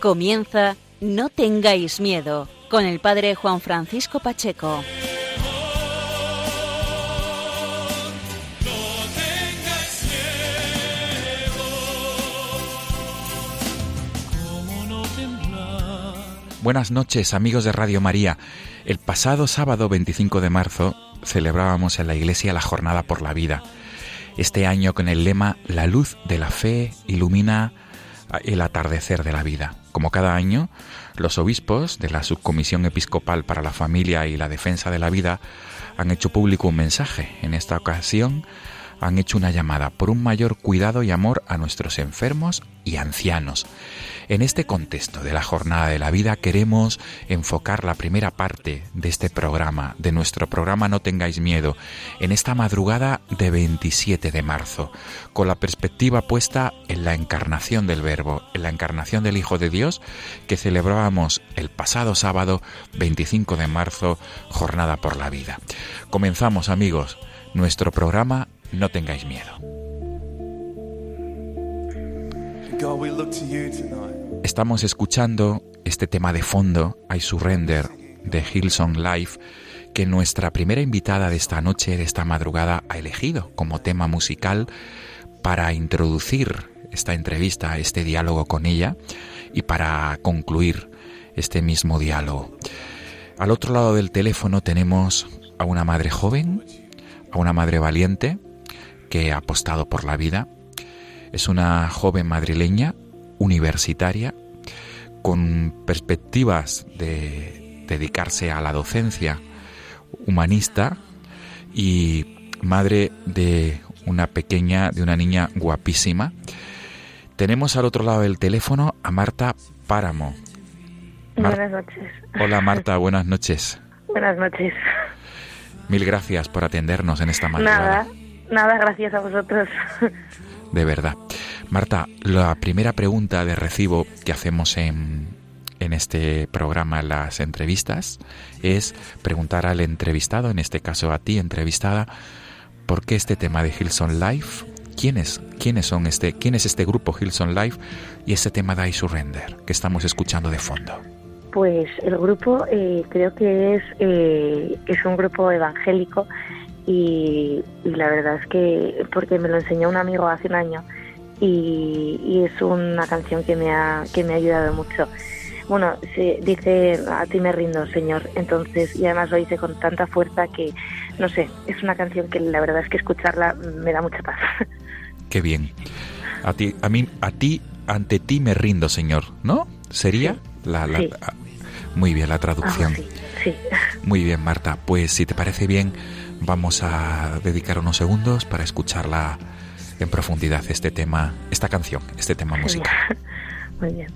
Comienza No tengáis miedo con el padre Juan Francisco Pacheco. Buenas noches amigos de Radio María. El pasado sábado 25 de marzo celebrábamos en la iglesia la Jornada por la Vida. Este año con el lema La luz de la fe ilumina el atardecer de la vida. Como cada año, los obispos de la Subcomisión Episcopal para la Familia y la Defensa de la Vida han hecho público un mensaje. En esta ocasión han hecho una llamada por un mayor cuidado y amor a nuestros enfermos y ancianos. En este contexto de la jornada de la vida queremos enfocar la primera parte de este programa, de nuestro programa No tengáis miedo, en esta madrugada de 27 de marzo, con la perspectiva puesta en la encarnación del Verbo, en la encarnación del Hijo de Dios que celebrábamos el pasado sábado 25 de marzo, jornada por la vida. Comenzamos amigos nuestro programa No tengáis miedo. Estamos escuchando este tema de fondo, I Surrender, de Hillsong Life, que nuestra primera invitada de esta noche, de esta madrugada, ha elegido como tema musical para introducir esta entrevista, este diálogo con ella y para concluir este mismo diálogo. Al otro lado del teléfono tenemos a una madre joven, a una madre valiente que ha apostado por la vida. Es una joven madrileña universitaria con perspectivas de dedicarse a la docencia humanista y madre de una pequeña, de una niña guapísima. Tenemos al otro lado del teléfono a Marta Páramo. buenas noches. Hola Marta, buenas noches. Buenas noches. Mil gracias por atendernos en esta madrugada. Nada, nada, gracias a vosotros. De verdad. Marta, la primera pregunta de recibo que hacemos en, en este programa, las entrevistas, es preguntar al entrevistado, en este caso a ti, entrevistada, ¿por qué este tema de Hillsong Life? ¿Quiénes, quiénes son este, quién es este grupo Hillsong Life y este tema de I Surrender que estamos escuchando de fondo? Pues el grupo eh, creo que es, eh, es un grupo evangélico y, y, la verdad es que porque me lo enseñó un amigo hace un año y, es una canción que me ha, que me ha ayudado mucho. Bueno, se dice, a ti me rindo, Señor. Entonces, y además lo dice con tanta fuerza que, no sé, es una canción que la verdad es que escucharla me da mucha paz. Qué bien. A ti, a mí, a ti, ante ti me rindo, Señor, ¿no? ¿Sería? La, la, Muy bien, la traducción. sí, sí. Muy bien, Marta. Pues si te parece bien, vamos a dedicar unos segundos para escucharla en profundidad este tema, esta canción, este tema musical. Muy bien.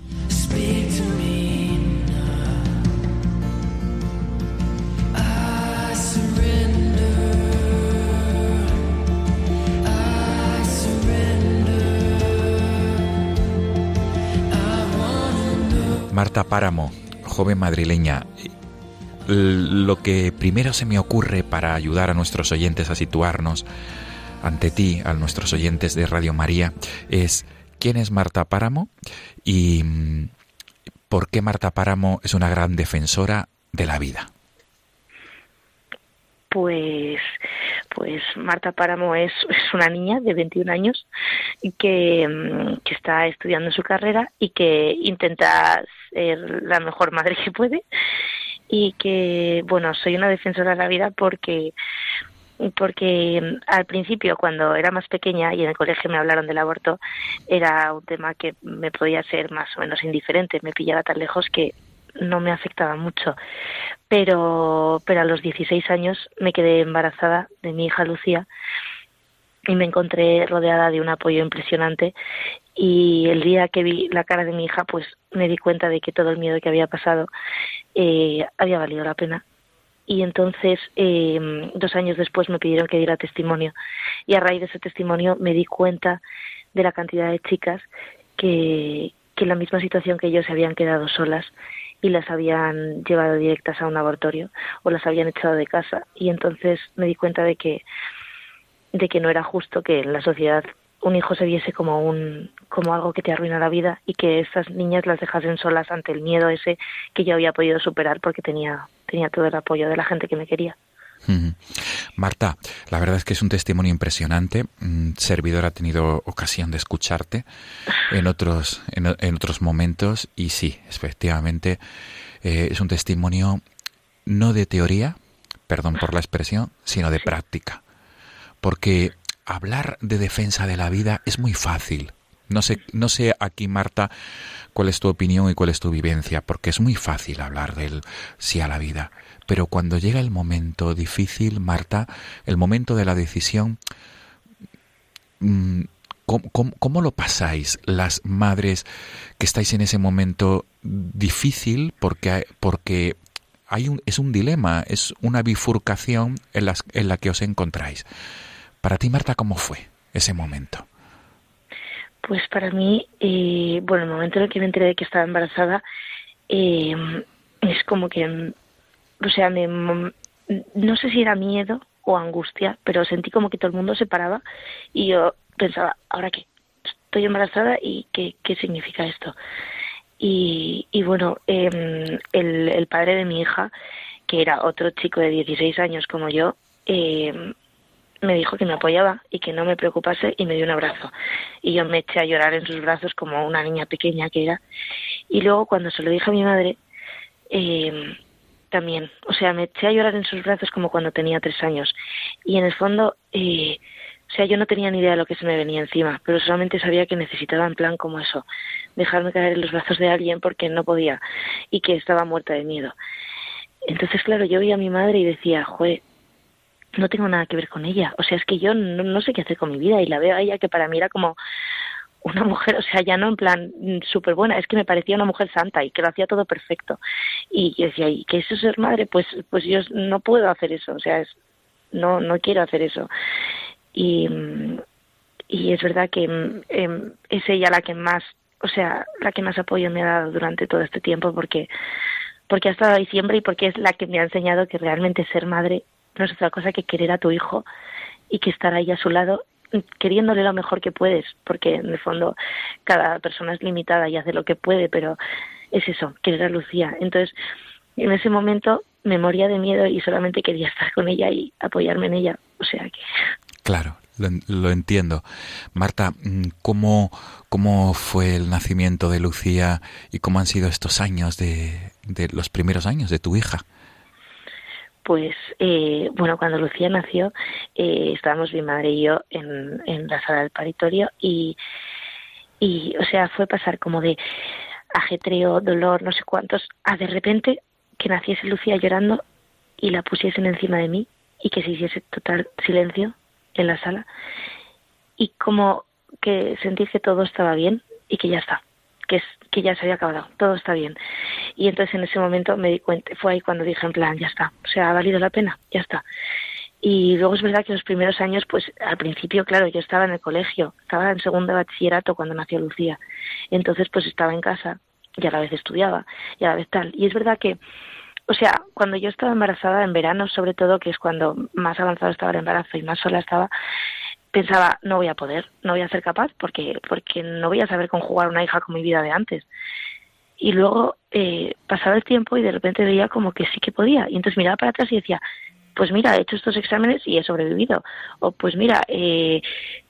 Marta Páramo, joven madrileña, lo que primero se me ocurre para ayudar a nuestros oyentes a situarnos ante ti, a nuestros oyentes de Radio María, es quién es Marta Páramo y mm, por qué Marta Páramo es una gran defensora de la vida. Pues, pues Marta Páramo es, una niña de 21 años mm, que está estudiando su carrera y que intenta ser la mejor madre que puede y que, bueno, soy una defensora de la vida porque porque mm, al principio cuando era más pequeña y en el colegio me hablaron del aborto era un tema que me podía ser más o menos indiferente me pillaba tan lejos que no me afectaba mucho. Pero, pero a los 16 años me quedé embarazada de mi hija Lucía y me encontré rodeada de un apoyo impresionante. Y el día que vi la cara de mi hija pues me di cuenta de que todo el miedo que había pasado eh, había valido la pena. Y entonces eh, dos años después me pidieron que diera testimonio. Y a raíz de ese testimonio me di cuenta de la cantidad de chicas que, que en la misma situación que yo se habían quedado solas y las habían llevado directas a un abortorio o las habían echado de casa. Y entonces me di cuenta de que de que no era justo que en la sociedad un hijo se viese como un como algo que te arruina la vida y que estas niñas las dejasen solas ante el miedo ese que yo había podido superar porque tenía tenía todo el apoyo de la gente que me quería. Marta, la verdad es que es un testimonio impresionante. Servidor ha tenido ocasión de escucharte en otros, en, otros momentos y sí, efectivamente, eh, es un testimonio no de teoría, perdón por la expresión, sino de práctica. Porque hablar de defensa de la vida es muy fácil. No sé, no sé aquí, Marta, cuál es tu opinión y cuál es tu vivencia, porque es muy fácil hablar del sí a la vida. Pero cuando llega el momento difícil, Marta, el momento de la decisión, mm, ¿cómo, lo pasáis las madres que estáis en ese momento difícil? Porque, porque hay un, es un dilema, es una bifurcación en, las, en la que os encontráis. Para ti, Marta, ¿cómo fue ese momento? Pues para mí, eh, bueno, el momento en el que me enteré de que estaba embarazada, eh, es como que o sea, no sé si era miedo o angustia, pero sentí como que todo el mundo se paraba y yo pensaba, ¿ahora qué? Estoy embarazada y ¿qué, qué significa esto? Y, bueno, eh, el, el padre de mi hija, que era otro chico de 16 años como yo, eh, me dijo que me apoyaba y que no me preocupase y me dio un abrazo. Y yo me eché a llorar en sus brazos como una niña pequeña que era. Y luego cuando se lo dije a mi madre, eh, también. O sea, me eché a llorar en sus brazos como cuando tenía tres años. Y en el fondo, eh, o sea, yo no tenía ni idea de lo que se me venía encima, pero solamente sabía que necesitaba en plan como eso, dejarme caer en los brazos de alguien porque no podía y que estaba muerta de miedo. Entonces, claro, yo vi a mi madre y decía, joder, no tengo nada que ver con ella. O sea, es que yo no, no sé qué hacer con mi vida y la veo a ella que para mí era como una mujer, o sea, ya no en plan súper buena, es que me parecía una mujer santa y que lo hacía todo perfecto. Y yo decía, ¿y qué es eso ser madre? Pues, pues yo no puedo hacer eso, o sea, es, no, no quiero hacer eso. Y, y es verdad que em, es ella la que más, o sea, la que más apoyo me ha dado durante todo este tiempo porque, porque ha estado ahí siempre y porque es la que me ha enseñado que realmente ser madre no es otra cosa que querer a tu hijo y que estar ahí a su lado queriéndole lo mejor que puedes, porque en el fondo cada persona es limitada y hace lo que puede, pero es eso, querer a Lucía. Entonces, en ese momento me moría de miedo y solamente quería estar con ella y apoyarme en ella. O sea que. Claro, lo, entiendo. Marta, mm, ¿cómo, ¿cómo fue el nacimiento de Lucía y cómo han sido estos años de, de los primeros años de tu hija? Pues eh, bueno, cuando Lucía nació, eh, estábamos mi madre y yo en, en la sala del paritorio y, y, o sea, fue pasar como de ajetreo, dolor, no sé cuántos, a de repente que naciese Lucía llorando y la pusiesen encima de mí y que se hiciese total silencio en la sala. Y como que sentí que todo estaba bien y que ya está, que, es, que ya se había acabado, todo está bien. Y entonces en ese momento me di cuenta, fue ahí cuando dije en plan, ya está, o sea, ha valido la pena, ya está. Y luego es verdad que los primeros años, pues al principio, claro, yo estaba en el colegio, estaba en segundo bachillerato cuando nació Lucía. Entonces, pues estaba en casa y a la vez estudiaba y a la vez tal. Y es verdad que, o sea, cuando yo estaba embarazada, en verano sobre todo, que es cuando más avanzado estaba el embarazo y más sola estaba, pensaba, no voy a poder, no voy a ser capaz porque, porque no voy a saber conjugar una hija con mi vida de antes. Y luego eh, pasaba el tiempo y de repente veía como que sí que podía. Y entonces miraba para atrás y decía, pues mira, he hecho estos exámenes y he sobrevivido. O pues mira, eh,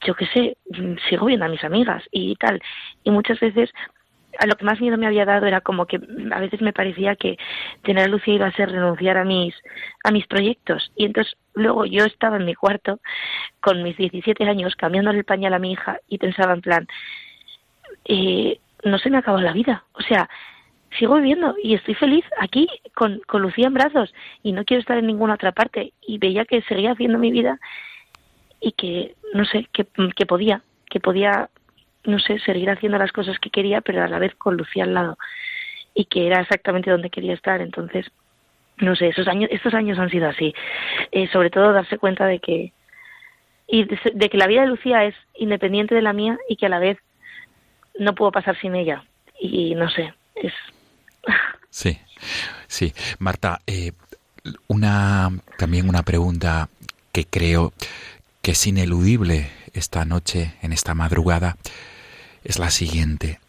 yo qué sé, sigo viendo a mis amigas y tal. Y muchas veces a lo que más miedo me había dado era como que a veces me parecía que tener a Lucía iba a ser renunciar a mis a mis proyectos y entonces luego yo estaba en mi cuarto con mis 17 años cambiándole el pañal a mi hija y pensaba en plan eh, no se me acaba la vida o sea sigo viviendo y estoy feliz aquí con, con Lucía en brazos y no quiero estar en ninguna otra parte. Y veía que seguía haciendo mi vida y que, no sé, que, que podía, que podía, no sé, seguir haciendo las cosas que quería, pero a la vez con Lucía al lado y que era exactamente donde quería estar. Entonces, no sé, esos años, estos años han sido así. Eh, sobre todo darse cuenta de que y de, que la vida de Lucía es independiente de la mía y que a la vez no puedo pasar sin ella. Y no sé, es Sí, sí. Marta, eh, una, también una pregunta que creo que es ineludible esta noche, en esta madrugada, es la siguiente.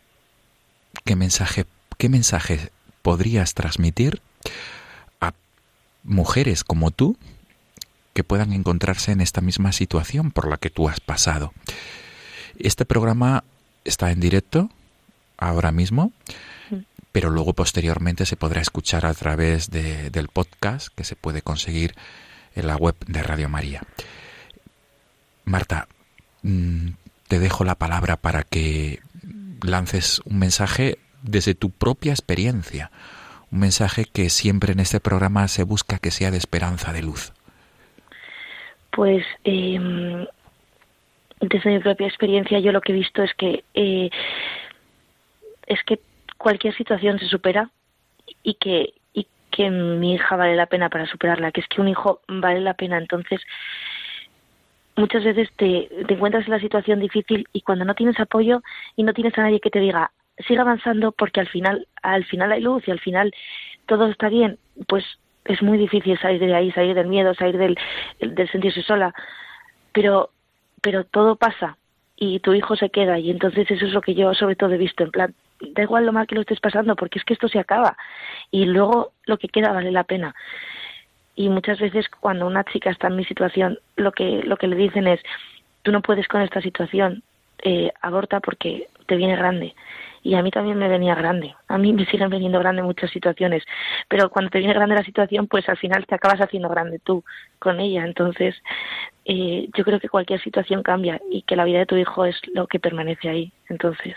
¿Qué mensaje, qué mensaje podrías transmitir a mujeres como tú que puedan encontrarse en esta misma situación por la que tú has pasado? Este programa está en directo ahora mismo pero luego posteriormente se podrá escuchar a través de, del podcast que se puede conseguir en la web de Radio María. Marta, mm, te dejo la palabra para que lances un mensaje desde tu propia experiencia, un mensaje que siempre en este programa se busca que sea de esperanza, de luz. Pues em, desde mi propia experiencia yo lo que he visto es que eh, es que cualquier situación se supera y que, y que mi hija vale la pena para superarla, que es que un hijo vale la pena. Entonces, muchas veces te, te encuentras en la situación difícil y cuando no tienes apoyo y no tienes a nadie que te diga, sigue avanzando porque al final, al final hay luz y al final todo está bien, pues es muy difícil salir de ahí, salir del miedo, salir del, del sentirse sola. Pero, pero todo pasa y tu hijo se queda y entonces eso es lo que yo sobre todo he visto en plan da igual lo mal que lo estés pasando, porque es que esto se acaba y luego lo que queda vale la pena. Y muchas veces cuando una chica está en mi situación, lo que, lo que le dicen es, tú no puedes con esta situación, eh, aborta porque te viene grande. Y a mí también me venía grande. A mí me siguen veniendo grande muchas situaciones. Pero cuando te viene grande la situación, pues al final te acabas haciendo grande tú con ella. Entonces, eh, yo creo que cualquier situación cambia y que la vida de tu hijo es lo que permanece ahí. Entonces.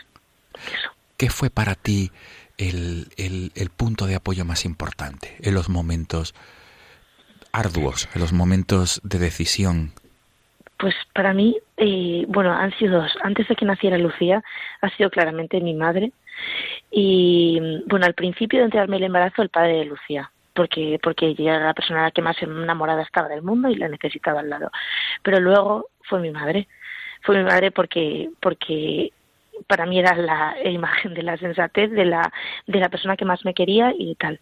¿Qué fue para ti el, el, punto de apoyo más importante en los momentos arduos, en los momentos de decisión? Pues para mí, eh, bueno, han sido dos. Antes de que naciera Lucía, ha sido claramente mi madre. Y bueno, al principio de enterarme el embarazo, el padre de Lucía porque porque ella era la persona que más enamorada estaba del mundo y la necesitaba al lado. Pero luego fue mi madre. Fue mi madre porque porque para mí era la imagen de la sensatez, de la, de la persona que más me quería y tal.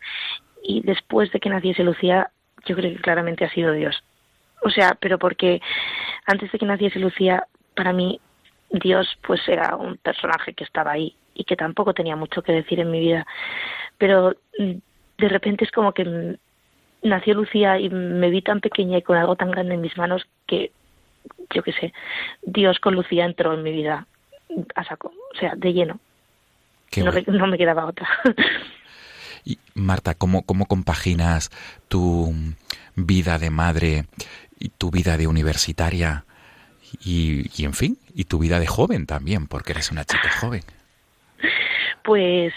Y después de que naciese Lucía, yo creo que claramente ha sido Dios. O sea, pero porque antes de que naciese Lucía, para mí Dios pues era un personaje que estaba ahí y que tampoco tenía mucho que decir en mi vida. Pero mm, de repente es como que nació Lucía y me vi tan pequeña y con algo tan grande en mis manos que, yo qué sé, Dios con Lucía entró en mi vida a saco, o sea, de lleno. No, me quedaba otra. Y Marta, ¿cómo, ¿cómo compaginas tu vida de madre y tu vida de universitaria y, y, en fin, y tu vida de joven también, porque eres una chica joven? Pues,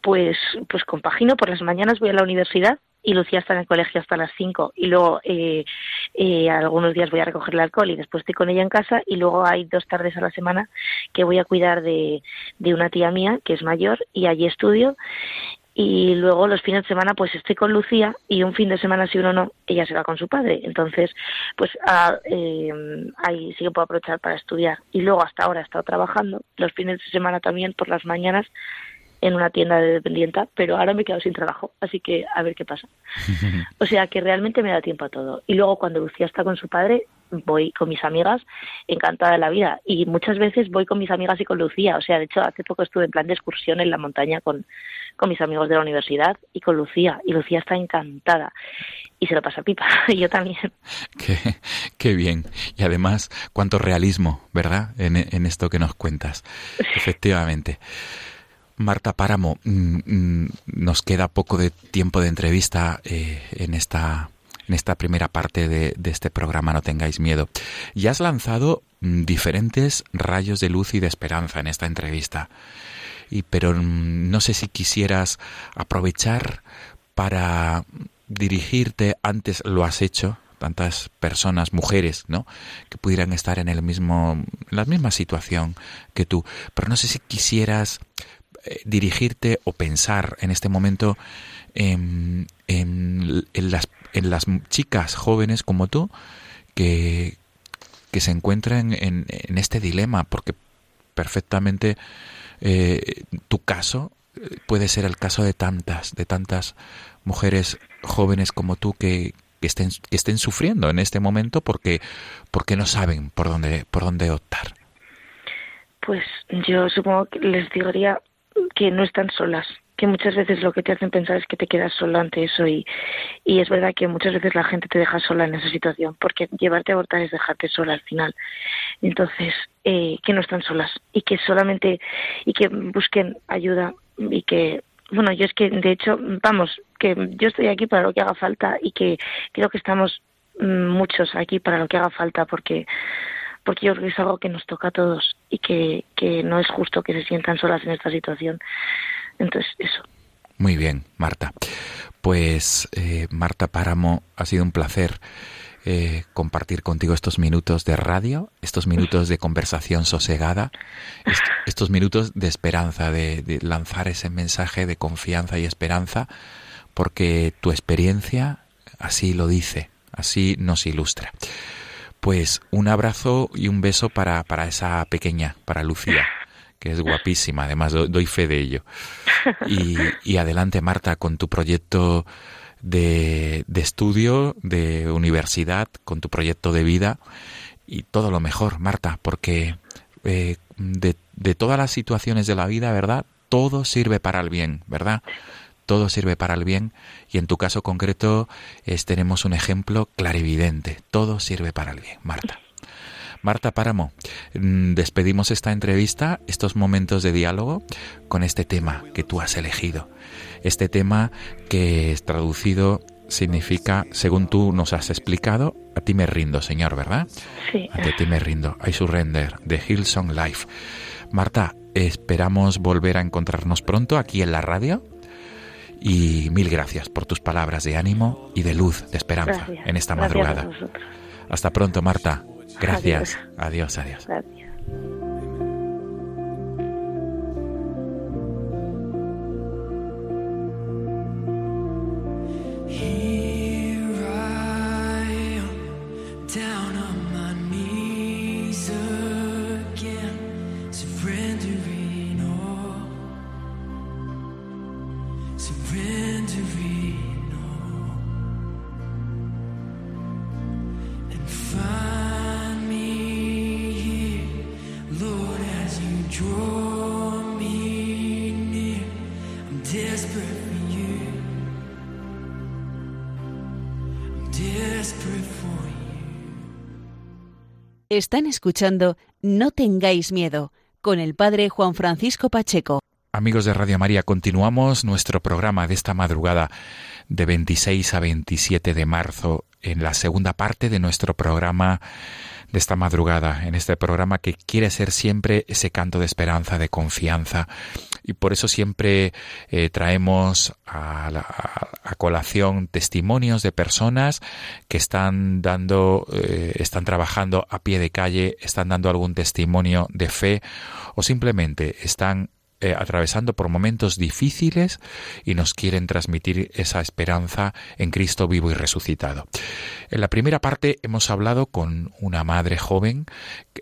pues, pues compagino. Por las mañanas voy a la universidad y Lucía está en el colegio hasta las 5 y luego eh, eh, algunos días voy a recoger el alcohol y después estoy con ella en casa y luego hay dos tardes a la semana que voy a cuidar de, de una tía mía que es mayor y allí estudio y luego los fines de semana pues estoy con Lucía y un fin de semana si uno no ella se va con su padre entonces pues ah, eh, ahí sí que puedo aprovechar para estudiar y luego hasta ahora he estado trabajando los fines de semana también por las mañanas en una tienda de dependienta, pero ahora me he quedado sin trabajo, así que a ver qué pasa. O sea que realmente me da tiempo a todo. Y luego cuando Lucía está con su padre, voy con mis amigas encantada de la vida. Y muchas veces voy con mis amigas y con Lucía. O sea, de hecho, hace poco estuve en plan de excursión en la montaña con, con mis amigos de la universidad y con Lucía. Y Lucía está encantada. Y se lo pasa pipa. y yo también. Qué, qué bien. Y además, cuánto realismo, ¿verdad? En, en esto que nos cuentas. Efectivamente. Marta Páramo, mm, mm, nos queda poco de tiempo de entrevista eh, en esta en esta primera parte de, este programa No tengáis miedo. Ya has lanzado mm, diferentes rayos de luz y de esperanza en esta entrevista. y pero mm, no sé si quisieras aprovechar para dirigirte, antes lo has hecho, tantas personas, mujeres, ¿no? Que pudieran estar en el mismo, en la misma situación que tú. Pero no sé si quisieras eh, dirigirte o pensar en este momento en, en, las, en las chicas jóvenes como tú que, que se encuentran en, en este dilema, porque perfectamente eh, tu caso eh, puede ser el caso de tantas, de tantas mujeres jóvenes como tú que, que estén, que estén sufriendo en este momento porque, porque no saben por dónde, por dónde optar. Pues yo supongo que les diría que no están solas, que muchas veces lo que te hacen pensar es que te quedas sola ante eso y, y es verdad que muchas veces la gente te deja sola en esa situación porque llevarte a abortar es dejarte sola al final. Entonces, eh, que no están solas y que solamente y que busquen ayuda y que bueno, yo es que de hecho, vamos, que yo estoy aquí para lo que haga falta y que creo que estamos mm, muchos aquí para lo que haga falta porque porque yo creo que es algo que nos toca a todos y que, que no es justo que se sientan solas en esta situación. Entonces, eso. Muy bien, Marta. Pues eh, Marta Páramo, ha sido un placer eh, compartir contigo estos minutos de radio, estos minutos de conversación sosegada, estos minutos de esperanza, de, lanzar ese mensaje de confianza y esperanza, porque tu experiencia así lo dice, así nos ilustra. Pues un abrazo y un beso para, para esa pequeña, para Lucía que es guapísima, además doy fe de ello. Y, adelante, Marta, con tu proyecto de, estudio, de universidad, con tu proyecto de vida y todo lo mejor, Marta, porque eh, de, de todas las situaciones de la vida, ¿verdad? Todo sirve para el bien, ¿verdad? todo sirve para el bien y en tu caso concreto es, tenemos un ejemplo clarividente. Todo sirve para el bien, Marta. Marta Páramo, mm, despedimos esta entrevista, estos momentos de diálogo, con este tema que tú has elegido. Este tema que es traducido significa, según tú nos has explicado, a ti me rindo, Señor, ¿verdad? Sí. A ti me rindo. I surrender, de Hillsong Life. Marta, esperamos volver a encontrarnos pronto aquí en la radio. Y mil gracias por tus palabras de ánimo y de luz, de esperanza en esta madrugada. Hasta pronto, Marta. Gracias. Adiós, adiós. Están escuchando No tengáis miedo con el padre Juan Francisco Pacheco. Amigos de Radio María, continuamos nuestro programa de esta madrugada de 26 a 27 de marzo en la segunda parte de nuestro programa de esta madrugada, en este programa que quiere ser siempre ese canto de esperanza, de confianza, y por eso siempre eh, traemos a, a, colación testimonios de personas que están dando, eh, están trabajando a pie de calle, están dando algún testimonio de fe o simplemente están eh, atravesando por momentos difíciles y nos quieren transmitir esa esperanza en Cristo vivo y resucitado. En la primera parte hemos hablado con una madre joven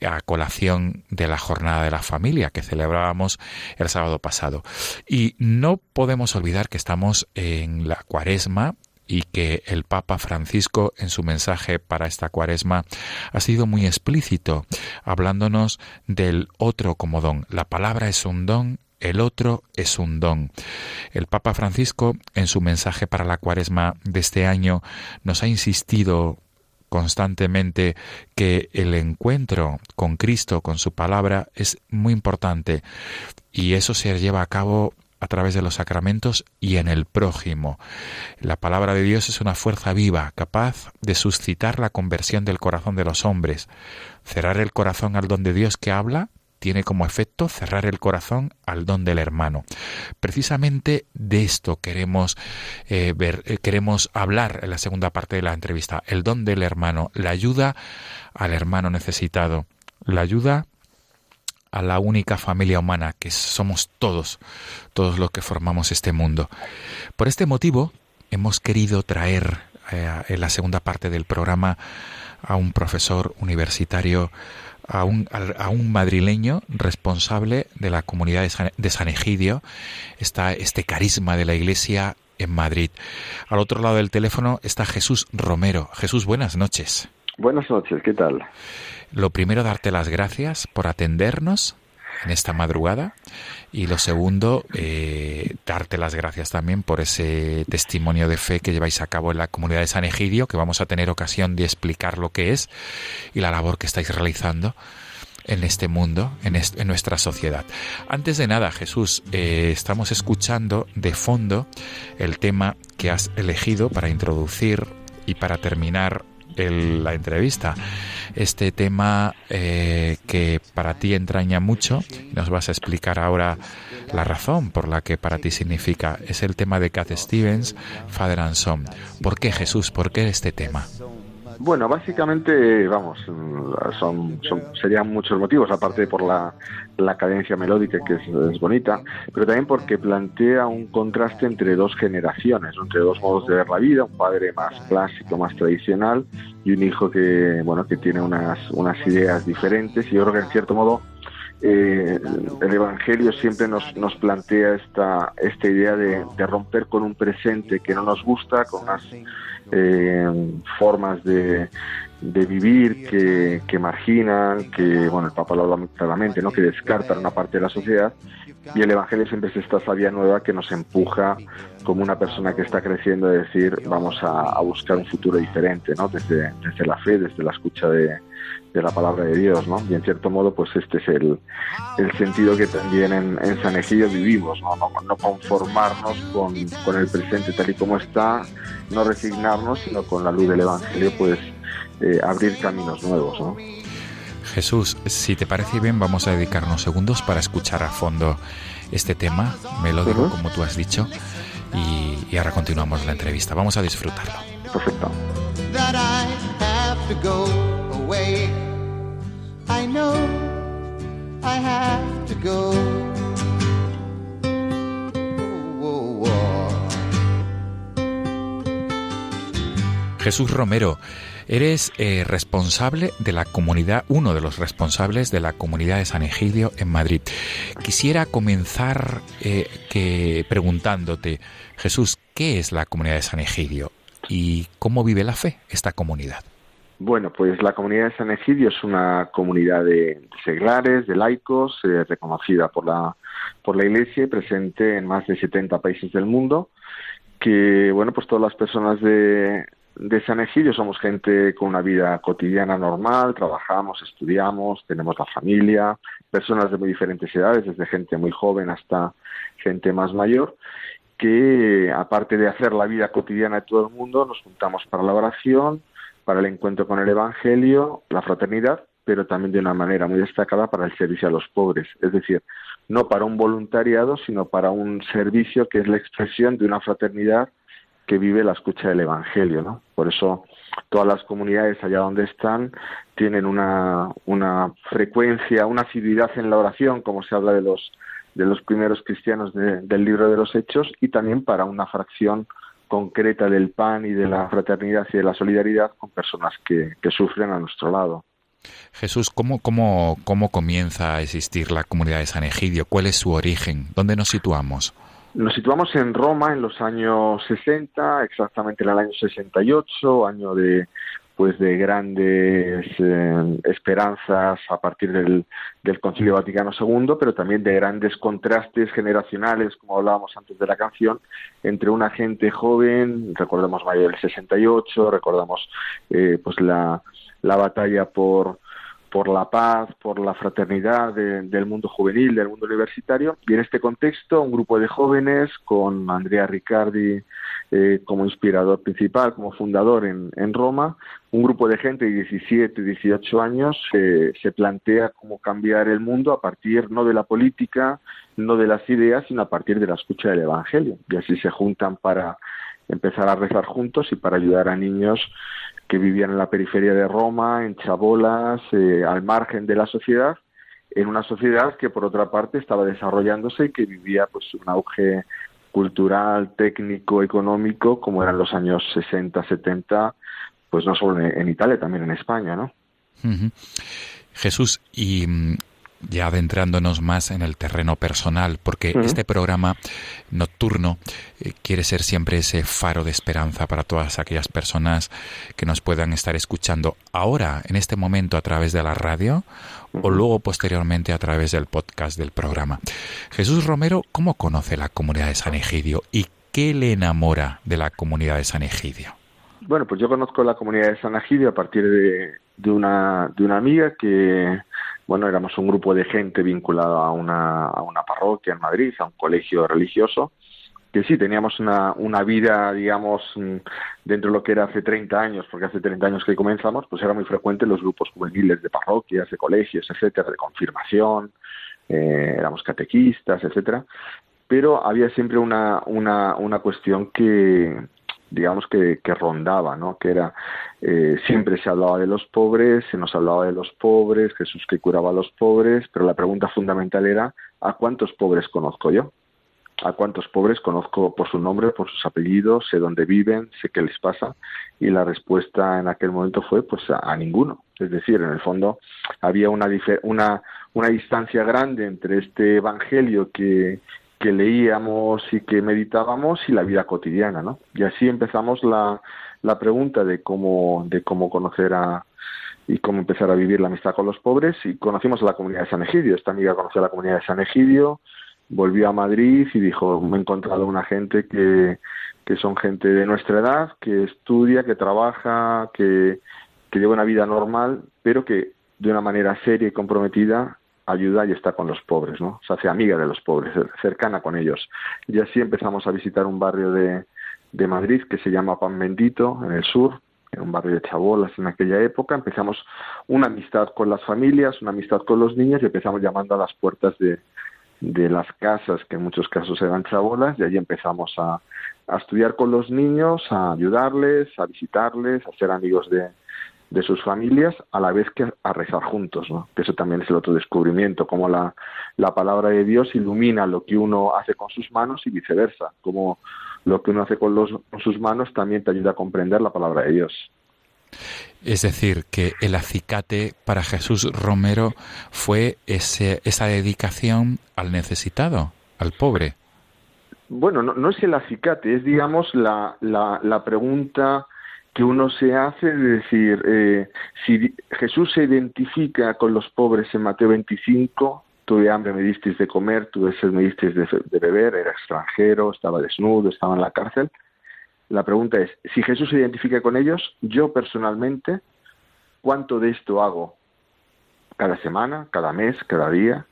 a colación de la jornada de la familia que celebrábamos el sábado pasado. Y no podemos olvidar que estamos en la cuaresma y que el Papa Francisco en su mensaje para esta cuaresma ha sido muy explícito, hablándonos del otro como don. La palabra es un don el otro es un don. El Papa Francisco, en su mensaje para la cuaresma de este año, nos ha insistido constantemente que el encuentro con Cristo, con su palabra, es muy importante y eso se lleva a cabo a través de los sacramentos y en el prójimo. La palabra de Dios es una fuerza viva, capaz de suscitar la conversión del corazón de los hombres. Cerrar el corazón al don de Dios que habla tiene como efecto cerrar el corazón al don del hermano. Precisamente de esto queremos eh, ver, eh, queremos hablar en la segunda parte de la entrevista. El don del hermano, la ayuda al hermano necesitado, la ayuda a la única familia humana que somos todos, todos los que formamos este mundo. Por este motivo, hemos querido traer eh, en la segunda parte del programa a un profesor universitario, a un, a un madrileño responsable de la comunidad de San, Egidio, está este carisma de la Iglesia en Madrid. Al otro lado del teléfono está Jesús Romero. Jesús, buenas noches. Buenas noches, ¿qué tal? Lo primero, darte las gracias por atendernos en esta madrugada y lo segundo, eh, darte las gracias también por ese testimonio de fe que lleváis a cabo en la comunidad de San Egidio, que vamos a tener ocasión de explicar lo que es y la labor que estáis realizando en este mundo, en, en nuestra sociedad. Antes de nada, Jesús, eh, estamos escuchando de fondo el tema que has elegido para introducir y para terminar la entrevista. Este tema eh, que para ti entraña mucho, nos vas a explicar ahora la razón por la que para ti significa, es el tema de Cat Stevens, Father and Son. ¿Por qué Jesús? ¿Por qué este tema? Bueno, básicamente, vamos, son, serían muchos motivos, aparte por la, cadencia melódica que es, bonita, pero también porque plantea un contraste entre dos generaciones, entre dos modos de ver la vida, un padre más clásico, más tradicional, y un hijo que, bueno, que tiene unas, unas ideas diferentes, y yo creo que en cierto modo eh, el Evangelio siempre nos, nos plantea esta, esta idea de, romper con un presente que no nos gusta, con unas eh, formas de, de vivir que, que, marginan, que, bueno, el Papa lo habla claramente, ¿no? que descartan una parte de la sociedad y el Evangelio siempre es esta sabia nueva que nos empuja como una persona que está creciendo a decir vamos a, buscar un futuro diferente, ¿no? Desde, desde la fe, desde la escucha de, de, la palabra de Dios, ¿no? Y en cierto modo, pues este es el, el sentido que también en, en San Egidio vivimos, ¿no? No, conformarnos con, con, el presente tal y como está, no resignarnos, sino con la luz del Evangelio, pues eh, abrir caminos nuevos, ¿no? Jesús, si te parece bien, vamos a dedicar unos segundos para escuchar a fondo este tema melódico, como tú has dicho, y, ahora continuamos la entrevista. Vamos a disfrutarlo. Perfecto. Jesús Romero, Eres eh, responsable de la comunidad, uno de los responsables de la comunidad de San Egidio en Madrid. Quisiera comenzar eh, que preguntándote, Jesús, ¿qué es la comunidad de San Egidio y cómo vive la fe esta comunidad? Bueno, pues la comunidad de San Egidio es una comunidad de seglares, de laicos, eh, reconocida por la, por la Iglesia y presente en más de 70 países del mundo que bueno pues todas las personas de, de San Egidio somos gente con una vida cotidiana normal, trabajamos, estudiamos, tenemos la familia, personas de muy diferentes edades, desde gente muy joven hasta gente más mayor, que aparte de hacer la vida cotidiana de todo el mundo, nos juntamos para la oración, para el encuentro con el Evangelio, la fraternidad, pero también de una manera muy destacada para el servicio a los pobres, es decir, no para un voluntariado, sino para un servicio que es la expresión de una fraternidad que vive la escucha del Evangelio, ¿no? Por eso todas las comunidades allá donde están tienen una, una frecuencia, una asiduidad en la oración, como se habla de los de los primeros cristianos del libro de los Hechos, y también para una fracción concreta del pan y de la fraternidad y de la solidaridad con personas que, que sufren a nuestro lado. Jesús, ¿cómo, cómo, ¿cómo comienza a existir la comunidad de San Egidio? ¿Cuál es su origen? ¿Dónde nos situamos? Nos situamos en Roma en los años 60, exactamente en el año 68, año de pues de grandes eh, esperanzas a partir del, del Concilio Vaticano II, pero también de grandes contrastes generacionales, como hablábamos antes de la canción, entre una gente joven, recordamos mayo del 68, recordamos eh, pues la, la batalla por por la paz, por la fraternidad del mundo juvenil, del mundo universitario. Y en este contexto, un grupo de jóvenes con Andrea Riccardi eh, como inspirador principal, como fundador en, Roma, un grupo de gente de 17, 18 años se plantea cómo cambiar el mundo a partir no de la política, no de las ideas, sino a partir de la escucha del Evangelio. Y así se juntan para empezar a rezar juntos y para ayudar a niños que vivían en la periferia de Roma, en chabolas, eh, al margen de la sociedad, en una sociedad que por otra parte estaba desarrollándose y que vivía pues un auge cultural, técnico, económico, como eran los años 60, 70, pues no solo en, Italia, también en España, ¿no? Jesús, y mm, ya adentrándonos más en el terreno personal, porque este programa nocturno eh, quiere ser siempre ese faro de esperanza para todas aquellas personas que nos puedan estar escuchando ahora, en este momento, a través de la radio o luego posteriormente a través del podcast del programa. Jesús Romero, ¿cómo conoce la comunidad de San Egidio y qué le enamora de la comunidad de San Egidio? Bueno, pues yo conozco la comunidad de San Egidio a partir de, de, una, de una amiga que bueno, éramos un grupo de gente vinculado a una, a una parroquia en Madrid, a un colegio religioso, que sí, teníamos una, una vida, digamos, mm, dentro de lo que era hace 30 años, porque hace 30 años que comenzamos, pues era muy frecuente los grupos juveniles de parroquias, de colegios, etcétera, de confirmación, eh, éramos catequistas, etcétera, pero había siempre una, una, una cuestión que, digamos que, que rondaba, ¿no? Que era eh, siempre se hablaba de los pobres, se nos hablaba de los pobres, Jesús que curaba a los pobres, pero la pregunta fundamental era ¿a cuántos pobres conozco yo? ¿A cuántos pobres conozco por su nombre, por sus apellidos, sé dónde viven, sé qué les pasa? Y la respuesta en aquel momento fue pues a, ninguno. Es decir, en el fondo había una, una, una distancia grande entre este evangelio que, que leíamos y que meditábamos y la vida cotidiana, ¿no? Y así empezamos la, la pregunta de cómo, de cómo conocer a, y cómo empezar a vivir la amistad con los pobres y conocimos a la comunidad de San Egidio. Esta amiga conoció a la comunidad de San Egidio, volvió a Madrid y dijo, me he encontrado una gente que, que son gente de nuestra edad, que estudia, que trabaja, que, que lleva una vida normal, pero que de una manera seria y comprometida ayuda y está con los pobres, ¿no? Se hace amiga de los pobres, cercana con ellos. Y así empezamos a visitar un barrio de, de Madrid que se llama Pan Bendito, en el sur, en un barrio de chabolas en aquella época. Empezamos una amistad con las familias, una amistad con los niños y empezamos llamando a las puertas de, de las casas, que en muchos casos eran chabolas, y allí empezamos a, a estudiar con los niños, a ayudarles, a visitarles, a ser amigos de, de sus familias a la vez que a rezar juntos, ¿no? Que eso también es el otro descubrimiento, cómo la, la palabra de Dios ilumina lo que uno hace con sus manos y viceversa, como lo que uno hace con, los, con sus manos también te ayuda a comprender la palabra de Dios. Es decir, que el acicate para Jesús Romero fue ese, esa dedicación al necesitado, al pobre. Bueno, no, no es el acicate, es digamos la, la, la pregunta que uno se hace de decir, eh, si Jesús se identifica con los pobres en Mateo 25, tuve hambre, me disteis de comer, tuve sed, me disteis de, beber, era extranjero, estaba desnudo, estaba en la cárcel. La pregunta es, si Jesús se identifica con ellos, yo personalmente, ¿cuánto de esto hago? ¿Cada semana, cada mes, cada día?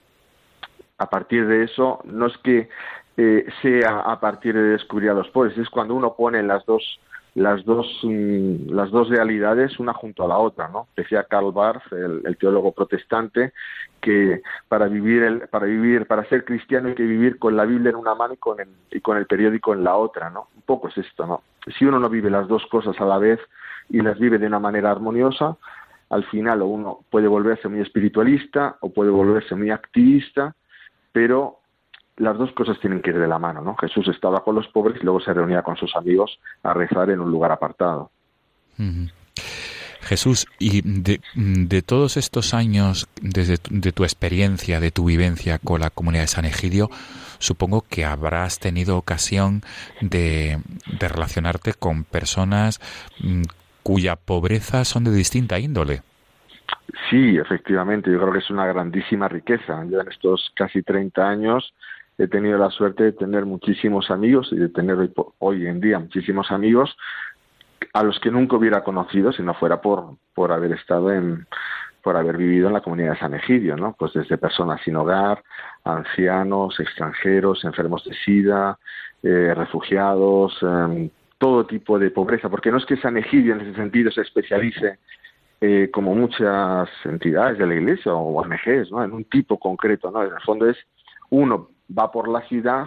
A partir de eso, no es que eh, sea a partir de descubrir a los pobres, es cuando uno pone las dos las dos, mm, las dos realidades una junto a la otra, ¿no? Decía Karl Barth, el, teólogo protestante, que para vivir, el, para vivir, para ser cristiano hay que vivir con la Biblia en una mano y con, el, y con el periódico en la otra, ¿no? Un poco es esto, ¿no? Si uno no vive las dos cosas a la vez y las vive de una manera armoniosa, al final uno puede volverse muy espiritualista o puede volverse muy activista, pero las dos cosas tienen que ir de la mano, ¿no? Jesús estaba con los pobres y luego se reunía con sus amigos a rezar en un lugar apartado. Jesús, y de, todos estos años, desde de tu experiencia, de tu vivencia con la comunidad de San Egidio, supongo que habrás tenido ocasión de, de relacionarte con personas mm, cuya pobreza son de distinta índole. Sí, efectivamente, yo creo que es una grandísima riqueza. Yo en estos casi 30 años he tenido la suerte de tener muchísimos amigos y de tener hoy, en día muchísimos amigos a los que nunca hubiera conocido si no fuera por, por haber estado en por haber vivido en la comunidad de San Egidio, ¿no? Pues desde personas sin hogar, ancianos, extranjeros, enfermos de SIDA, eh, refugiados, em, todo tipo de pobreza, porque no es que San Egidio en ese sentido se especialice eh, como muchas entidades de la Iglesia o ONGs, ¿no? En un tipo concreto, ¿no? En el fondo es uno va por la ciudad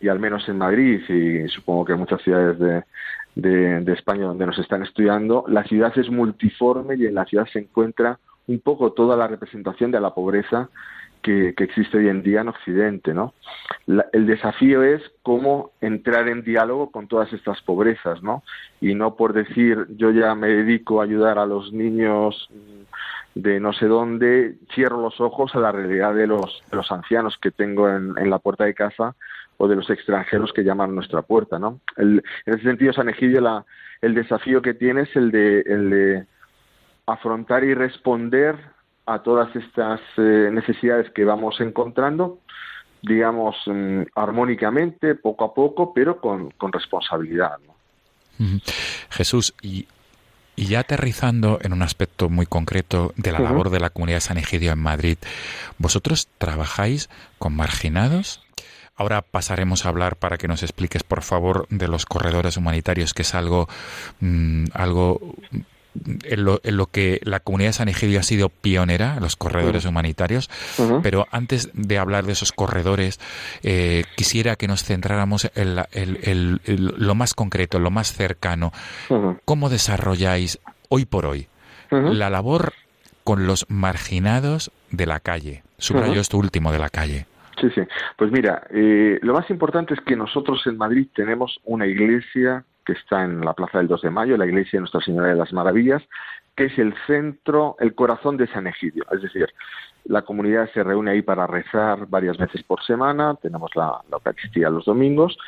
y al menos en Madrid y supongo que en muchas ciudades de, de, España donde nos están estudiando, la ciudad es multiforme y en la ciudad se encuentra un poco toda la representación de la pobreza que, existe hoy en día en Occidente, ¿no? el desafío es cómo entrar en diálogo con todas estas pobrezas, ¿no? Y no por decir yo ya me dedico a ayudar a los niños de no sé dónde, cierro los ojos a la realidad de los, los ancianos que tengo en, la puerta de casa o de los extranjeros que llaman a nuestra puerta, ¿no? en ese sentido, San Egidio, la, el desafío que tiene es el de, el de afrontar y responder a todas estas eh, necesidades que vamos encontrando, digamos, mm, armónicamente, poco a poco, pero con, responsabilidad. Jesús, y, ya aterrizando en un aspecto muy concreto de la labor de la comunidad de San Egidio en Madrid, ¿vosotros trabajáis con marginados? Ahora pasaremos a hablar para que nos expliques, por favor, de los corredores humanitarios, que es algo, mm, algo en lo, que la comunidad de San Egidio ha sido pionera, los corredores humanitarios, pero antes de hablar de esos corredores, eh, quisiera que nos centráramos en lo más concreto, lo más cercano. ¿Cómo desarrolláis hoy por hoy la labor con los marginados de la calle? Subrayo esto último de la calle. Sí, sí. Pues mira, eh, lo más importante es que nosotros en Madrid tenemos una iglesia que está en la Plaza del 2 de Mayo, la iglesia de Nuestra Señora de las Maravillas, que es el centro, el corazón de San Egidio. Es decir, la comunidad se reúne ahí para rezar varias veces por semana, tenemos la, la Eucaristía los domingos,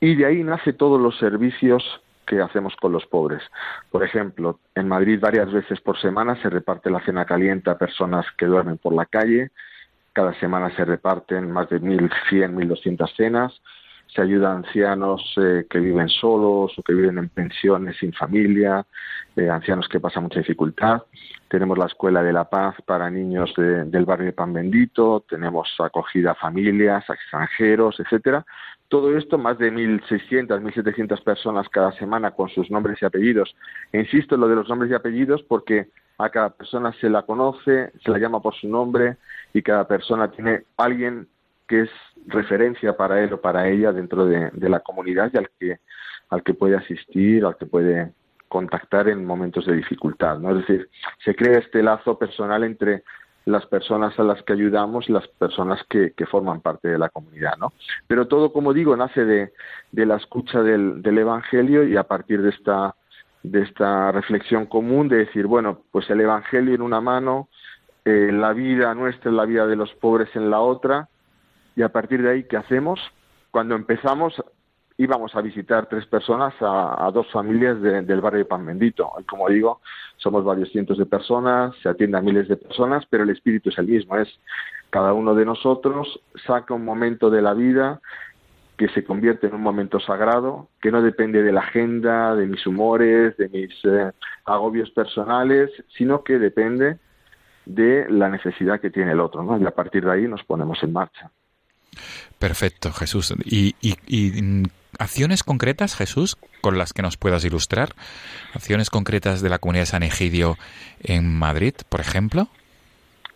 y de ahí nace todos los servicios que hacemos con los pobres. Por ejemplo, en Madrid varias veces por semana se reparte la cena caliente a personas que duermen por la calle, cada semana se reparten más de 1.100, 1.200 cenas, se ayuda a ancianos eh, que viven solos o que viven en pensiones sin familia, eh, ancianos que pasan mucha dificultad. Tenemos la Escuela de la Paz para niños del barrio de Pan Bendito, tenemos acogida a familias, a extranjeros, etcétera. Todo esto, más de 1.600, 1.700 personas cada semana con sus nombres y apellidos. E insisto en lo de los nombres y apellidos porque a cada persona se la conoce, se la llama por su nombre y cada persona tiene alguien que es referencia para él o para ella dentro de, la comunidad y al que, al que puede asistir, al que puede contactar en momentos de dificultad. ¿no? Es decir, se crea este lazo personal entre las personas a las que ayudamos y las personas que, forman parte de la comunidad. ¿no? Pero todo, como digo, nace de, de la escucha del, del, Evangelio y a partir de esta, de esta reflexión común de decir, bueno, pues el Evangelio en una mano, eh, la vida nuestra, la vida de los pobres en la otra, y a partir de ahí, ¿qué hacemos? Cuando empezamos íbamos a visitar tres personas a, dos familias del barrio de Pan Bendito. Como digo, somos varios cientos de personas, se atiende a miles de personas, pero el espíritu es el mismo, es cada uno de nosotros saca un momento de la vida que se convierte en un momento sagrado, que no depende de la agenda, de mis humores, de mis eh, agobios personales, sino que depende de la necesidad que tiene el otro. Y a partir de ahí nos ponemos en marcha. Perfecto, Jesús. ¿Y, mm, acciones concretas, Jesús, con las que nos puedas ilustrar? ¿Acciones concretas de la comunidad de San Egidio en Madrid, por ejemplo?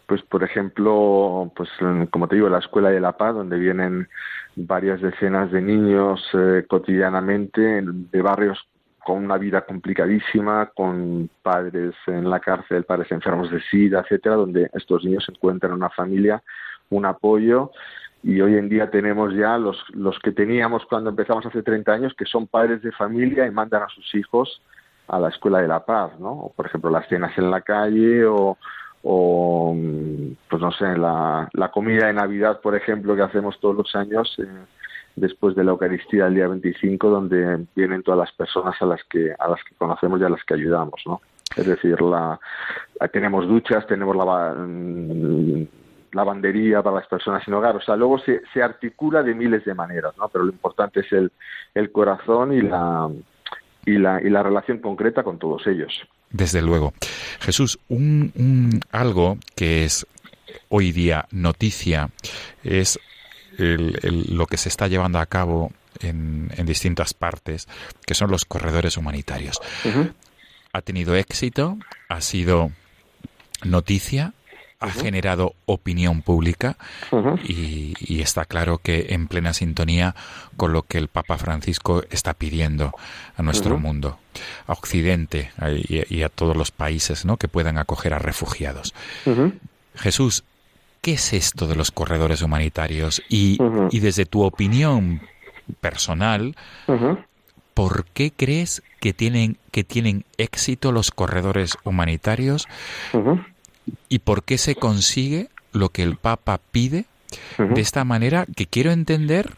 Pues, por ejemplo, pues como te digo, la Escuela de la Paz, donde vienen varias decenas de niños eh, cotidianamente de barrios con una vida complicadísima, con padres en la cárcel, padres enfermos de SIDA, etcétera, donde estos niños encuentran una familia, un apoyo y hoy en día tenemos ya los, los que teníamos cuando empezamos hace 30 años, que son padres de familia y mandan a sus hijos a la Escuela de la Paz, ¿no? por ejemplo, las cenas en la calle o, o pues no sé, la, la comida de Navidad, por ejemplo, que hacemos todos los años eh, después de la Eucaristía el día 25, donde vienen todas las personas a las que a las que conocemos y a las que ayudamos, ¿no? Es decir, la, tenemos duchas, tenemos la, lavandería para las personas sin hogar. O sea, luego se, se articula de miles de maneras, ¿no? Pero lo importante es el, el corazón y la, y, la, y la relación concreta con todos ellos. Desde luego. Jesús, un, algo que es hoy día noticia es lo que se está llevando a cabo en, distintas partes, que son los corredores humanitarios. Ha tenido éxito, ha sido noticia, ha generado opinión pública y, está claro que en plena sintonía con lo que el Papa Francisco está pidiendo a nuestro mundo, a Occidente y, a todos los países ¿no? que puedan acoger a refugiados. Jesús, ¿qué es esto de los corredores humanitarios? Y, y desde tu opinión personal, ¿por qué crees que tienen, que tienen éxito los corredores humanitarios? Y por qué se consigue lo que el Papa pide de esta manera que quiero entender,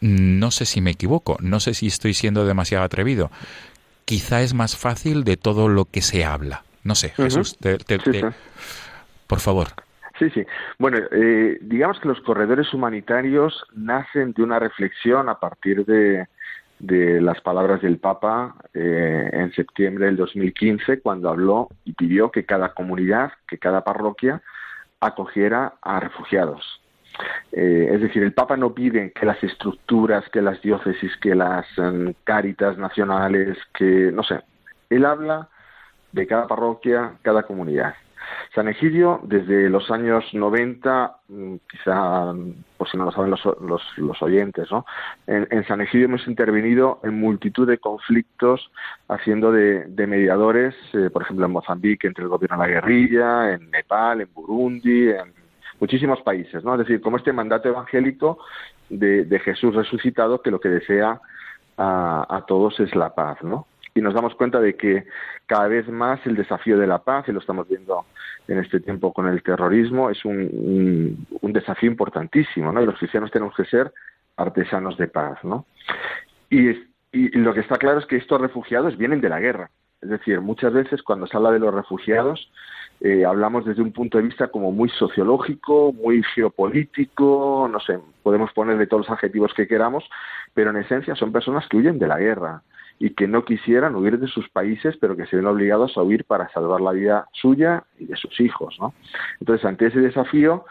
no sé si me equivoco, no sé si estoy siendo demasiado atrevido, quizá es más fácil de todo lo que se habla. No sé, Jesús, por favor. Sí, sí. Bueno, eh, digamos que los corredores humanitarios nacen de una reflexión a partir de, de las palabras del Papa eh, en septiembre del 2015, cuando habló y pidió que cada comunidad, que cada parroquia acogiera a refugiados. Eh, es decir, el Papa no pide que las estructuras, que las diócesis, que las um, cáritas nacionales, que no sé, él habla de cada parroquia, cada comunidad. San Egidio, desde los años 90, mm, quizá, por si no lo saben los, los, oyentes, ¿no? En, San Egidio hemos intervenido en multitud de conflictos haciendo de, mediadores, eh, por ejemplo, en Mozambique entre el gobierno y la guerrilla, en Nepal, en Burundi, en muchísimos países, ¿no? Es decir, como este mandato evangélico de, Jesús resucitado que lo que desea a, a todos es la paz, ¿no? Y nos damos cuenta de que cada vez más el desafío de la paz, y lo estamos viendo en este tiempo con el terrorismo, es un, desafío importantísimo, ¿no? Y los cristianos tenemos que ser artesanos de paz, ¿no? Y, y lo que está claro es que estos refugiados vienen de la guerra. Es decir, muchas veces cuando se habla de los refugiados, eh, hablamos desde un punto de vista como muy sociológico, muy geopolítico, no sé, podemos ponerle todos los adjetivos que queramos, pero en esencia son personas que huyen de la guerra, y que no quisieran huir de sus países, pero que se ven obligados a huir para salvar la vida suya y de sus hijos. ¿no? Entonces, ante ese desafío,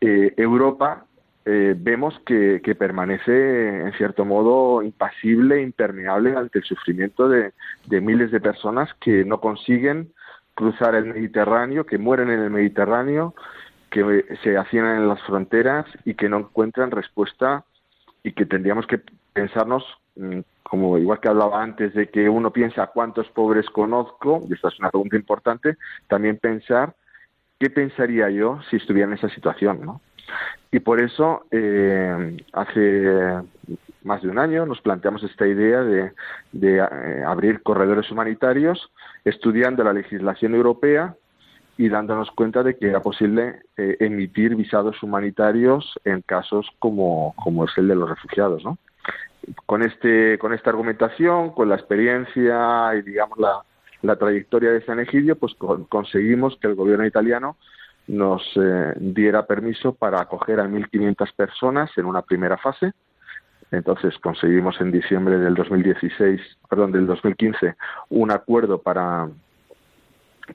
eh, Europa eh, vemos que, permanece, en cierto modo, impasible, impermeable ante el sufrimiento de, miles de personas que no consiguen cruzar el Mediterráneo, que mueren en el Mediterráneo, que se hacinan en las fronteras y que no encuentran respuesta y que tendríamos que pensarnos como igual que hablaba antes de que uno piensa cuántos pobres conozco, y esta es una pregunta importante, también pensar qué pensaría yo si estuviera en esa situación, ¿no? Y por eso eh, hace más de un año nos planteamos esta idea de, eh, abrir corredores humanitarios estudiando la legislación europea y dándonos cuenta de que era posible eh, emitir visados humanitarios en casos como, como es el de los refugiados, ¿no? Con este con esta argumentación, con la experiencia y digamos la, la trayectoria de San Egidio, pues conseguimos que el gobierno italiano nos eh, diera permiso para acoger a 1.500 personas en una primera fase. Entonces conseguimos en diciembre del 2016, perdón, del 2015, un acuerdo para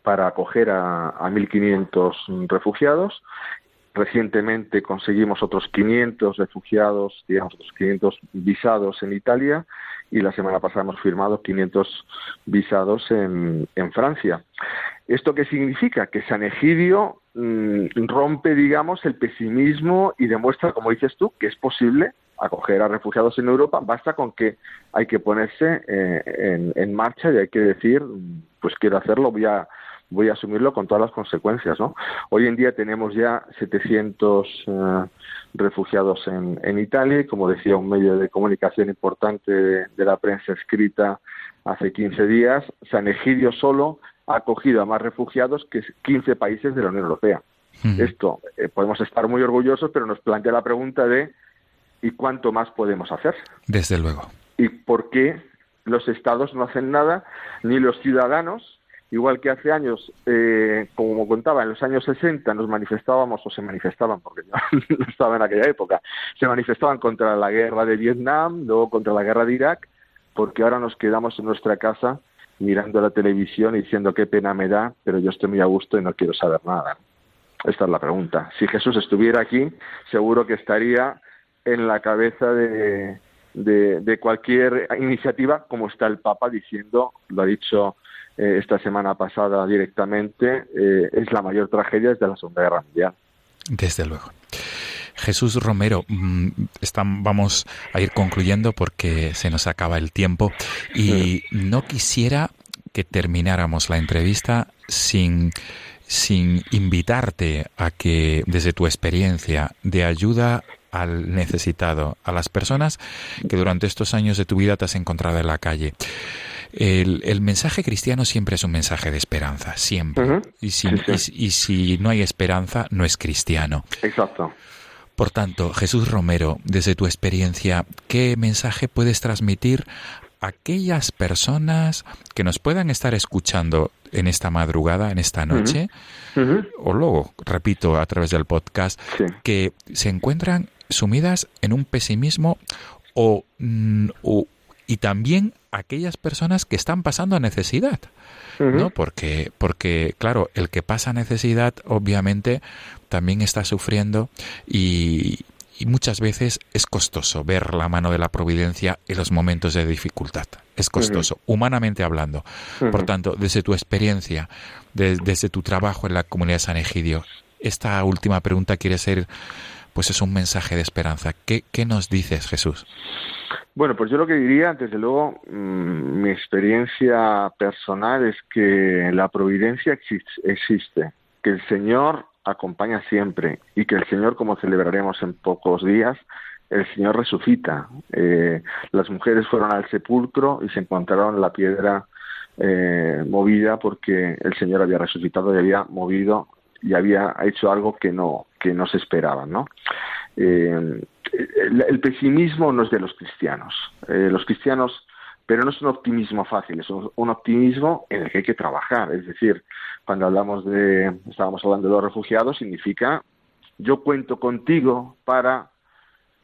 para acoger a, a 1.500 refugiados Recientemente conseguimos otros 500 refugiados, digamos, otros 500 visados en Italia y la semana pasada hemos firmado 500 visados en, Francia. ¿Esto qué significa? Que San Egidio mm, rompe, digamos, el pesimismo y demuestra, como dices tú, que es posible acoger a refugiados en Europa. Basta con que hay que ponerse eh, en, en, marcha y hay que decir, pues quiero hacerlo, voy a voy a asumirlo con todas las consecuencias. ¿no? Hoy en día tenemos ya 700 eh, refugiados en, en, Italia y, como decía un medio de comunicación importante de, la prensa escrita hace 15 días, San Egidio solo ha acogido a más refugiados que 15 países de la Unión Europea. Esto eh, podemos estar muy orgullosos, pero nos plantea la pregunta de ¿y cuánto más podemos hacer? Desde luego. ¿Y por qué los estados no hacen nada, ni los ciudadanos, igual que hace años, eh, como contaba, en los años 60 nos manifestábamos, o se manifestaban, porque yo no estaba en aquella época, se manifestaban contra la guerra de Vietnam, luego contra la guerra de Irak, porque ahora nos quedamos en nuestra casa mirando la televisión y diciendo qué pena me da, pero yo estoy muy a gusto y no quiero saber nada. Esta es la pregunta. Si Jesús estuviera aquí, seguro que estaría en la cabeza de, de, cualquier iniciativa, como está el Papa diciendo, lo ha dicho eh, esta semana pasada directamente, eh, es la mayor tragedia desde la Segunda Guerra Mundial. Desde luego. Jesús Romero, mm, vamos a ir concluyendo porque se nos acaba el tiempo y no quisiera que termináramos la entrevista sin, sin invitarte a que desde tu experiencia de ayuda al necesitado, a las personas que durante estos años de tu vida te has encontrado en la calle. El, mensaje cristiano siempre es un mensaje de esperanza, siempre. y, si, y, si no hay esperanza, no es cristiano. Exacto. Por tanto, Jesús Romero, desde tu experiencia, ¿qué mensaje puedes transmitir a aquellas personas que nos puedan estar escuchando en esta madrugada, en esta noche, o luego, repito, a través del podcast, que se encuentran sumidas en un pesimismo o, mm, y también aquellas personas que están pasando necesidad. ¿no? Porque, porque, claro, el que pasa necesidad, obviamente, también está sufriendo y, y muchas veces es costoso ver la mano de la providencia en los momentos de dificultad. Es costoso, humanamente hablando. Por tanto, desde tu experiencia, desde tu trabajo en la comunidad de San Egidio, esta última pregunta quiere ser pues es un mensaje de esperanza. ¿Qué, qué nos dices, Jesús? Bueno, pues yo lo que diría, desde luego, mm, mi experiencia personal es que la providencia existe, que el Señor acompaña siempre y que el Señor, como celebraremos en pocos días, el Señor resucita. Eh, las mujeres fueron al sepulcro y se encontraron la piedra eh, movida porque el Señor había resucitado y había movido y había hecho algo que no, que no se esperaba, ¿no? Eh, el, pesimismo no es de los cristianos. Eh, los cristianos, pero no es un optimismo fácil, es un, optimismo en el que hay que trabajar. Es decir, cuando hablamos de, estábamos hablando de los refugiados, significa yo cuento contigo para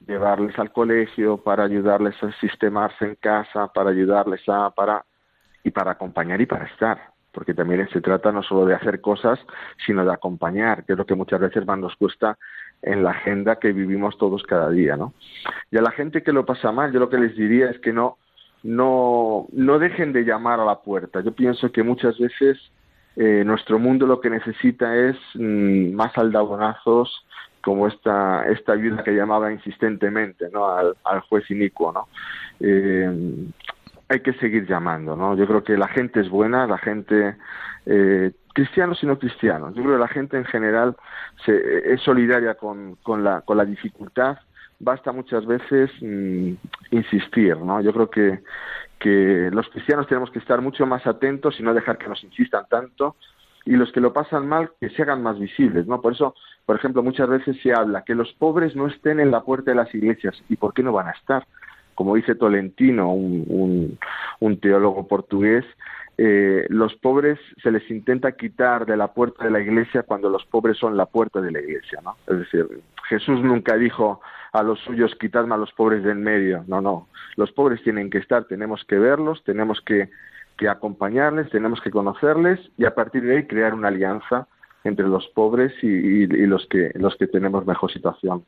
llevarles al colegio, para ayudarles a sistemarse en casa, para ayudarles a, para, y para acompañar y para estar porque también se trata no solo de hacer cosas, sino de acompañar, que es lo que muchas veces más nos cuesta en la agenda que vivimos todos cada día, ¿no? Y a la gente que lo pasa mal, yo lo que les diría es que no, no, no dejen de llamar a la puerta. Yo pienso que muchas veces eh, nuestro mundo lo que necesita es mm, más aldabonazos como esta, esta ayuda que llamaba insistentemente ¿no? al, al juez inicuo. ¿no? Eh, hay que seguir llamando, ¿no? Yo creo que la gente es buena, la gente, eh, cristianos y no cristianos, yo creo que la gente en general se, es solidaria con, con, la, con la dificultad, basta muchas veces mm, insistir, ¿no? Yo creo que, que los cristianos tenemos que estar mucho más atentos y no dejar que nos insistan tanto, y los que lo pasan mal que se hagan más visibles, ¿no? Por eso, por ejemplo, muchas veces se habla que los pobres no estén en la puerta de las iglesias, ¿y por qué no van a estar? Como dice Tolentino, un, teólogo portugués, eh, los pobres se les intenta quitar de la puerta de la iglesia cuando los pobres son la puerta de la iglesia, ¿no? Es decir, Jesús nunca dijo a los suyos quitadme a los pobres del medio, no, no, los pobres tienen que estar, tenemos que verlos, tenemos que acompañarles, tenemos que conocerles y a partir de ahí crear una alianza entre los pobres y, los que los que tenemos mejor situación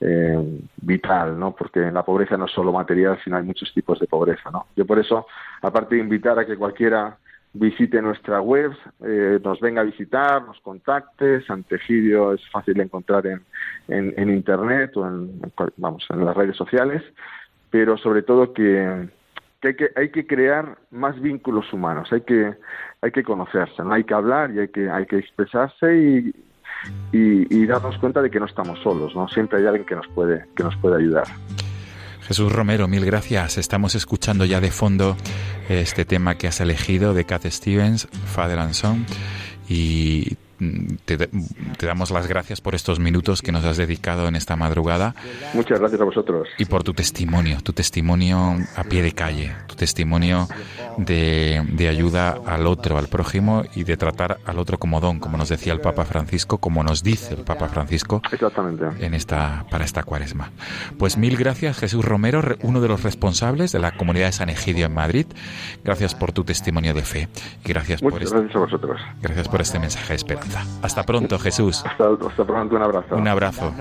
eh, vital, ¿no? Porque la pobreza no es solo material, sino hay muchos tipos de pobreza, ¿no? Yo por eso, aparte de invitar a que cualquiera visite nuestra web, eh, nos venga a visitar, nos contacte. Santegidio es fácil de encontrar en, en, internet o en, vamos, en las redes sociales, pero sobre todo que, que hay, que hay que crear más vínculos humanos, hay que, hay que conocerse, ¿no? hay que hablar y hay que, hay que expresarse y, y, darnos cuenta de que no estamos solos, ¿no? Siempre hay alguien que nos puede, que nos puede ayudar. Jesús Romero, mil gracias. Estamos escuchando ya de fondo este tema que has elegido de Cat Stevens, Father and Son, y te, te, damos las gracias por estos minutos que nos has dedicado en esta madrugada. Muchas gracias a vosotros. Y por tu testimonio, tu testimonio a pie de calle, tu testimonio de, de ayuda al otro, al prójimo y de tratar al otro como don, como nos decía el Papa Francisco, como nos dice el Papa Francisco Exactamente. En esta, para esta cuaresma. Pues mil gracias, Jesús Romero, uno de los responsables de la comunidad de San Egidio en Madrid. Gracias por tu testimonio de fe. Y gracias Muchas por este, gracias a vosotros. Gracias por este mensaje de esperanza. Hasta pronto, Jesús. Hasta, hasta pronto, un abrazo. Un abrazo.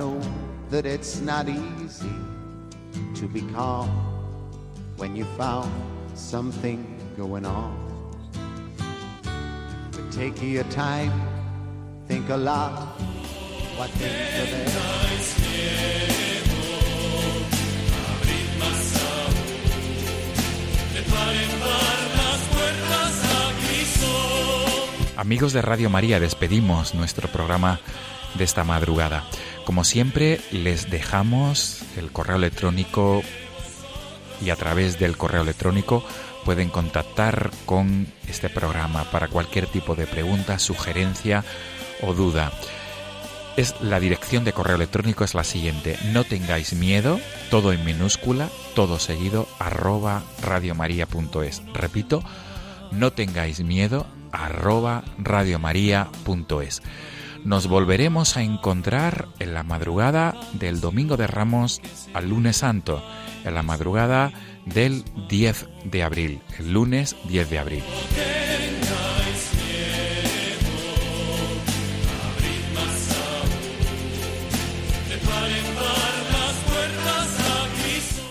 Take Amigos de Radio María, despedimos nuestro programa de esta madrugada. Como siempre, les dejamos el correo electrónico y a través del correo electrónico pueden contactar con este programa para cualquier tipo de pregunta, sugerencia o duda. Es la dirección de correo electrónico es la siguiente: no tengáis miedo, todo en minúscula, todo seguido arroba radiomaria.es. Repito, no tengáis miedo arroba radiomaria.es. Nos volveremos a encontrar en la madrugada del Domingo de Ramos al lunes santo, en la madrugada del 10 de abril, el lunes 10 de abril.